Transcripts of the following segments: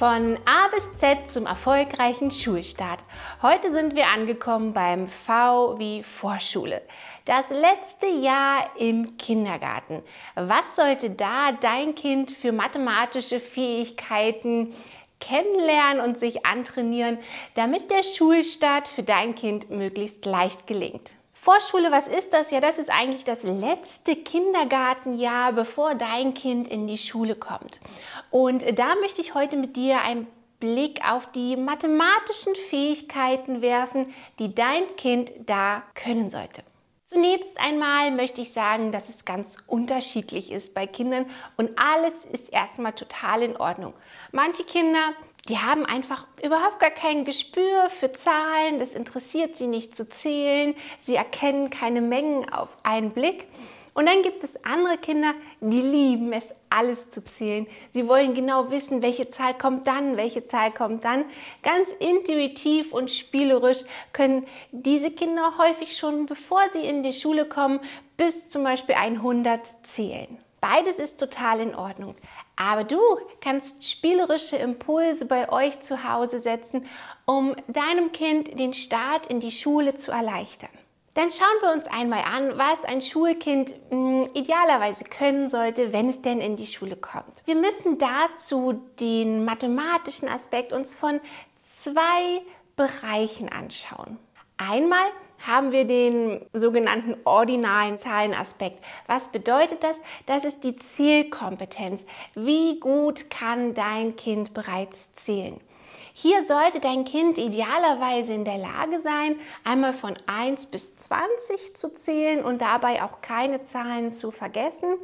Von A bis Z zum erfolgreichen Schulstart. Heute sind wir angekommen beim V wie Vorschule. Das letzte Jahr im Kindergarten. Was sollte da dein Kind für mathematische Fähigkeiten kennenlernen und sich antrainieren, damit der Schulstart für dein Kind möglichst leicht gelingt? Vorschule, was ist das? Ja, das ist eigentlich das letzte Kindergartenjahr, bevor dein Kind in die Schule kommt. Und da möchte ich heute mit dir einen Blick auf die mathematischen Fähigkeiten werfen, die dein Kind da können sollte. Zunächst einmal möchte ich sagen, dass es ganz unterschiedlich ist bei Kindern und alles ist erstmal total in Ordnung. Manche Kinder die haben einfach überhaupt gar kein Gespür für Zahlen, das interessiert sie nicht zu zählen, sie erkennen keine Mengen auf einen Blick. Und dann gibt es andere Kinder, die lieben es, alles zu zählen. Sie wollen genau wissen, welche Zahl kommt dann, welche Zahl kommt dann. Ganz intuitiv und spielerisch können diese Kinder häufig schon, bevor sie in die Schule kommen, bis zum Beispiel 100 zählen. Beides ist total in Ordnung. Aber du kannst spielerische Impulse bei euch zu Hause setzen, um deinem Kind den Start in die Schule zu erleichtern. Dann schauen wir uns einmal an, was ein Schulkind hm, idealerweise können sollte, wenn es denn in die Schule kommt. Wir müssen dazu den mathematischen Aspekt uns von zwei Bereichen anschauen. Einmal haben wir den sogenannten ordinalen Zahlenaspekt. Was bedeutet das? Das ist die Zählkompetenz. Wie gut kann dein Kind bereits zählen? Hier sollte dein Kind idealerweise in der Lage sein, einmal von 1 bis 20 zu zählen und dabei auch keine Zahlen zu vergessen.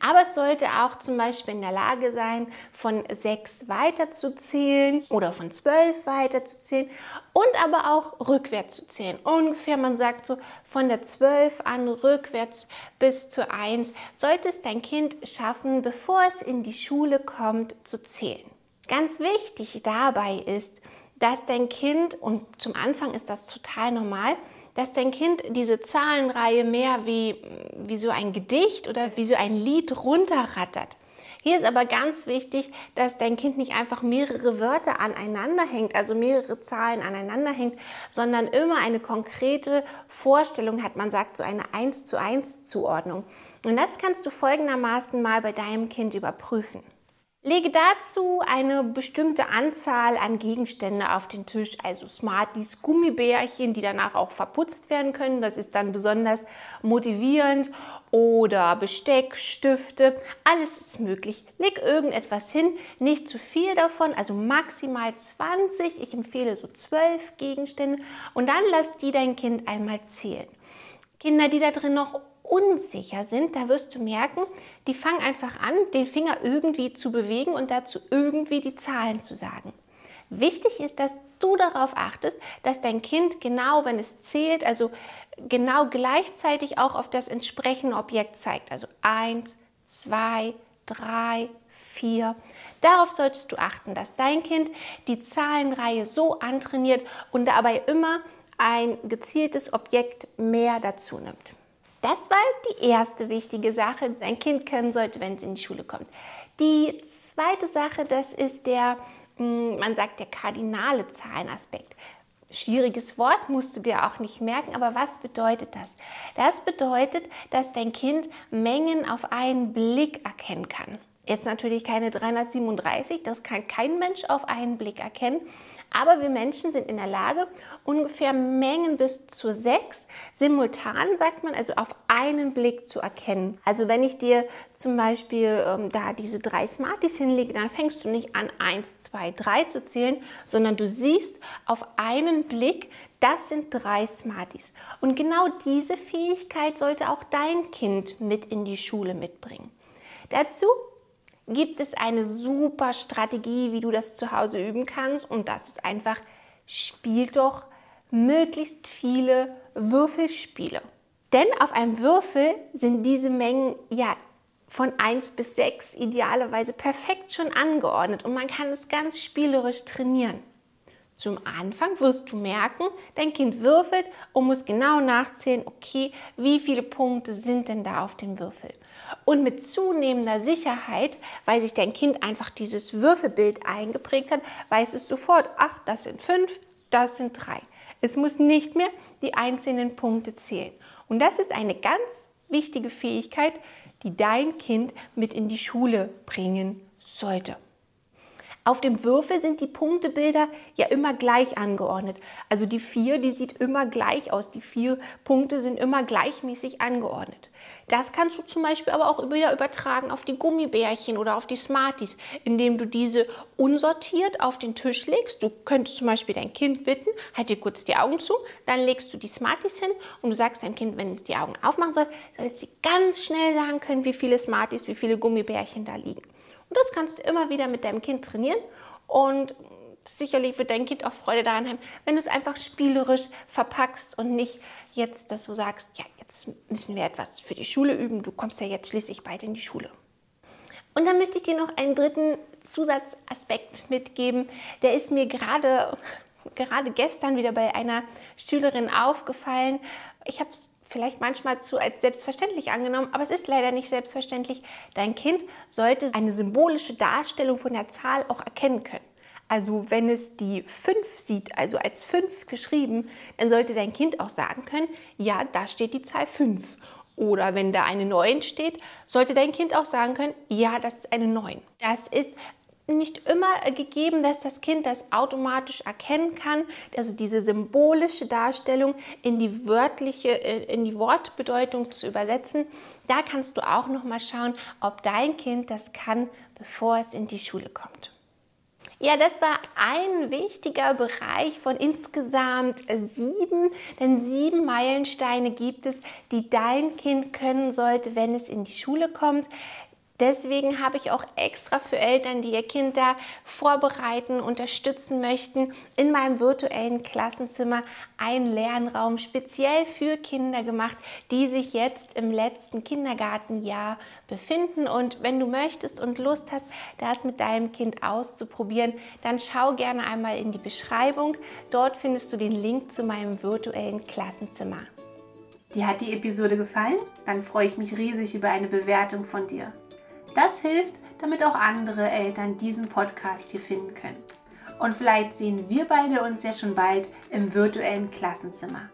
Aber es sollte auch zum Beispiel in der Lage sein, von 6 weiter zu zählen oder von 12 weiter zu zählen und aber auch rückwärts zu zählen. Ungefähr, man sagt so, von der 12 an rückwärts bis zur 1 sollte es dein Kind schaffen, bevor es in die Schule kommt, zu zählen. Ganz wichtig dabei ist, dass dein Kind, und zum Anfang ist das total normal, dass dein Kind diese Zahlenreihe mehr wie, wie so ein Gedicht oder wie so ein Lied runterrattert. Hier ist aber ganz wichtig, dass dein Kind nicht einfach mehrere Wörter aneinander hängt, also mehrere Zahlen aneinander hängt, sondern immer eine konkrete Vorstellung hat. Man sagt so eine 1 zu 1 Zuordnung. Und das kannst du folgendermaßen mal bei deinem Kind überprüfen. Lege dazu eine bestimmte Anzahl an Gegenstände auf den Tisch, also Smarties, Gummibärchen, die danach auch verputzt werden können. Das ist dann besonders motivierend. Oder Besteck, Stifte, alles ist möglich. Leg irgendetwas hin, nicht zu viel davon, also maximal 20. Ich empfehle so 12 Gegenstände und dann lass die dein Kind einmal zählen. Kinder, die da drin noch unsicher sind, da wirst du merken, die fangen einfach an, den Finger irgendwie zu bewegen und dazu irgendwie die Zahlen zu sagen. Wichtig ist, dass du darauf achtest, dass dein Kind genau, wenn es zählt, also genau gleichzeitig auch auf das entsprechende Objekt zeigt. Also 1, 2, 3, 4. Darauf solltest du achten, dass dein Kind die Zahlenreihe so antrainiert und dabei immer ein gezieltes Objekt mehr dazu nimmt. Das war die erste wichtige Sache, die ein Kind können sollte, wenn es in die Schule kommt. Die zweite Sache, das ist der, hm, man sagt, der kardinale Zahlenaspekt. Schwieriges Wort musst du dir auch nicht merken, aber was bedeutet das? Das bedeutet, dass dein Kind Mengen auf einen Blick erkennen kann. Jetzt natürlich keine 337, das kann kein Mensch auf einen Blick erkennen, aber wir Menschen sind in der Lage, ungefähr Mengen bis zu sechs simultan, sagt man, also auf einen Blick zu erkennen. Also wenn ich dir zum Beispiel ähm, da diese drei Smarties hinlege, dann fängst du nicht an, eins, zwei, drei zu zählen, sondern du siehst auf einen Blick, das sind drei Smarties. Und genau diese Fähigkeit sollte auch dein Kind mit in die Schule mitbringen. Dazu gibt es eine super Strategie, wie du das zu Hause üben kannst. Und das ist einfach, spiel doch möglichst viele Würfelspiele. Denn auf einem Würfel sind diese Mengen ja von 1 bis 6 idealerweise perfekt schon angeordnet und man kann es ganz spielerisch trainieren. Zum Anfang wirst du merken, dein Kind würfelt und muss genau nachzählen, okay, wie viele Punkte sind denn da auf dem Würfel. Und mit zunehmender Sicherheit, weil sich dein Kind einfach dieses Würfelbild eingeprägt hat, weiß es sofort, ach, das sind fünf, das sind drei. Es muss nicht mehr die einzelnen Punkte zählen. Und das ist eine ganz wichtige Fähigkeit, die dein Kind mit in die Schule bringen sollte. Auf dem Würfel sind die Punktebilder ja immer gleich angeordnet. Also die vier, die sieht immer gleich aus. Die vier Punkte sind immer gleichmäßig angeordnet. Das kannst du zum Beispiel aber auch wieder übertragen auf die Gummibärchen oder auf die Smarties, indem du diese unsortiert auf den Tisch legst. Du könntest zum Beispiel dein Kind bitten, halt dir kurz die Augen zu, dann legst du die Smarties hin und du sagst deinem Kind, wenn es die Augen aufmachen soll, soll es dir ganz schnell sagen können, wie viele Smarties, wie viele Gummibärchen da liegen. Und das kannst du immer wieder mit deinem Kind trainieren und sicherlich wird dein Kind auch Freude daran haben, wenn du es einfach spielerisch verpackst und nicht jetzt, dass du sagst, ja, jetzt müssen wir etwas für die Schule üben, du kommst ja jetzt schließlich bald in die Schule. Und dann möchte ich dir noch einen dritten Zusatzaspekt mitgeben, der ist mir gerade gerade gestern wieder bei einer Schülerin aufgefallen. Ich habe es vielleicht manchmal zu als selbstverständlich angenommen, aber es ist leider nicht selbstverständlich. Dein Kind sollte eine symbolische Darstellung von der Zahl auch erkennen können. Also wenn es die 5 sieht, also als 5 geschrieben, dann sollte dein Kind auch sagen können, ja, da steht die Zahl 5. Oder wenn da eine 9 steht, sollte dein Kind auch sagen können, ja, das ist eine 9. Das ist nicht immer gegeben, dass das Kind das automatisch erkennen kann, also diese symbolische Darstellung in die wörtliche, äh, in die Wortbedeutung zu übersetzen. Da kannst du auch noch mal schauen, ob dein Kind das kann, bevor es in die Schule kommt. Ja, das war ein wichtiger Bereich von insgesamt sieben, denn sieben Meilensteine gibt es, die dein Kind können sollte, wenn es in die Schule kommt. Deswegen habe ich auch extra für Eltern, die ihr Kind da vorbereiten, unterstützen möchten, in meinem virtuellen Klassenzimmer einen Lernraum speziell für Kinder gemacht, die sich jetzt im letzten Kindergartenjahr befinden. Und wenn du möchtest und Lust hast, das mit deinem Kind auszuprobieren, dann schau gerne einmal in die Beschreibung. Dort findest du den Link zu meinem virtuellen Klassenzimmer. Dir hat die Episode gefallen? Dann freue ich mich riesig über eine Bewertung von dir. Das hilft, damit auch andere Eltern diesen Podcast hier finden können. Und vielleicht sehen wir beide uns ja schon bald im virtuellen Klassenzimmer.